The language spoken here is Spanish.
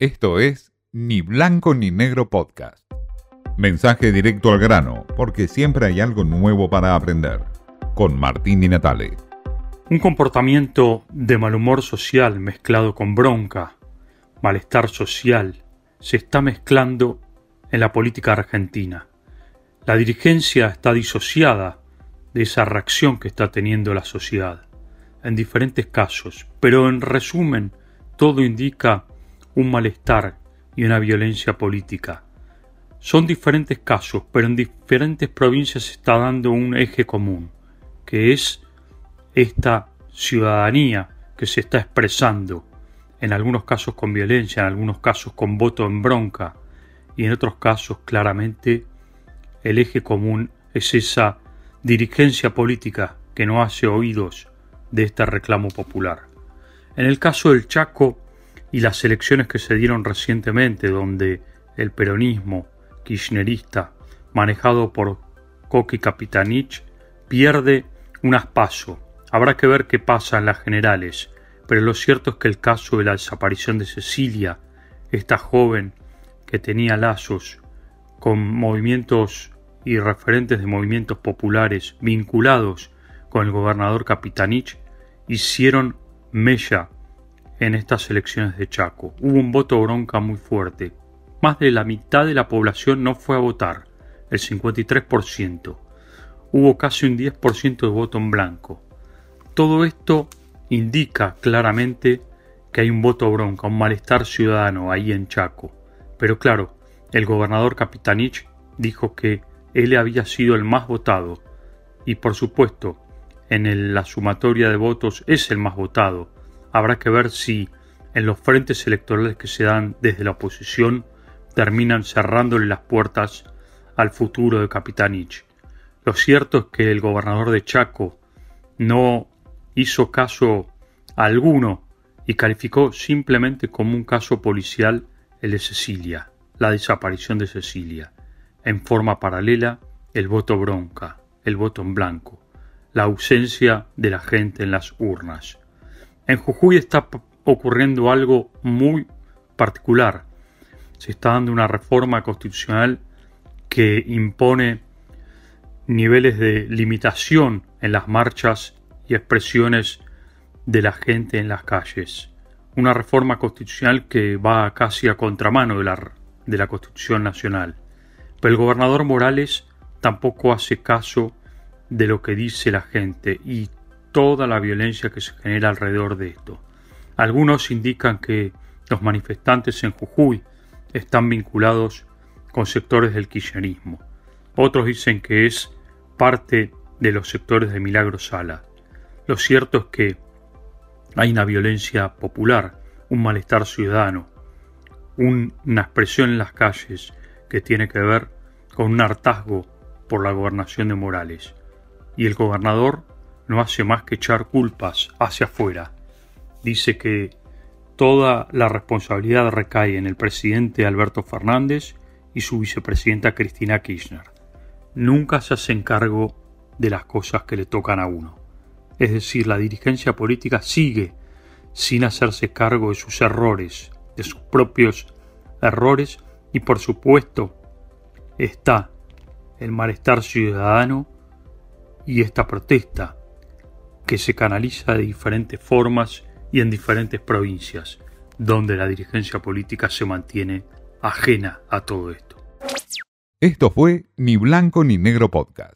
Esto es Ni Blanco ni Negro Podcast. Mensaje directo al grano, porque siempre hay algo nuevo para aprender. Con Martín Di Natale. Un comportamiento de mal humor social mezclado con bronca, malestar social, se está mezclando en la política argentina. La dirigencia está disociada de esa reacción que está teniendo la sociedad, en diferentes casos, pero en resumen, todo indica un malestar y una violencia política. Son diferentes casos, pero en diferentes provincias se está dando un eje común, que es esta ciudadanía que se está expresando, en algunos casos con violencia, en algunos casos con voto en bronca, y en otros casos claramente el eje común es esa dirigencia política que no hace oídos de este reclamo popular. En el caso del Chaco, y las elecciones que se dieron recientemente donde el peronismo kirchnerista manejado por Koki Kapitanich pierde un aspaso. Habrá que ver qué pasa en las generales, pero lo cierto es que el caso de la desaparición de Cecilia, esta joven que tenía lazos con movimientos y referentes de movimientos populares vinculados con el gobernador Capitanich, hicieron mella en estas elecciones de Chaco. Hubo un voto bronca muy fuerte. Más de la mitad de la población no fue a votar, el 53%. Hubo casi un 10% de voto en blanco. Todo esto indica claramente que hay un voto bronca, un malestar ciudadano ahí en Chaco. Pero claro, el gobernador Capitanich dijo que él había sido el más votado y por supuesto en la sumatoria de votos es el más votado habrá que ver si en los frentes electorales que se dan desde la oposición terminan cerrándole las puertas al futuro de Capitanich. Lo cierto es que el gobernador de Chaco no hizo caso alguno y calificó simplemente como un caso policial el de Cecilia, la desaparición de Cecilia. En forma paralela, el voto bronca, el voto en blanco, la ausencia de la gente en las urnas. En Jujuy está ocurriendo algo muy particular. Se está dando una reforma constitucional que impone niveles de limitación en las marchas y expresiones de la gente en las calles. Una reforma constitucional que va casi a contramano de la, de la Constitución Nacional. Pero el gobernador Morales tampoco hace caso de lo que dice la gente y toda la violencia que se genera alrededor de esto. Algunos indican que los manifestantes en Jujuy están vinculados con sectores del kirchnerismo. Otros dicen que es parte de los sectores de Milagro Sala. Lo cierto es que hay una violencia popular, un malestar ciudadano, una expresión en las calles que tiene que ver con un hartazgo por la gobernación de Morales. Y el gobernador no hace más que echar culpas hacia afuera. Dice que toda la responsabilidad recae en el presidente Alberto Fernández y su vicepresidenta Cristina Kirchner. Nunca se hacen cargo de las cosas que le tocan a uno. Es decir, la dirigencia política sigue sin hacerse cargo de sus errores, de sus propios errores y por supuesto está el malestar ciudadano y esta protesta que se canaliza de diferentes formas y en diferentes provincias, donde la dirigencia política se mantiene ajena a todo esto. Esto fue Ni Blanco ni Negro Podcast.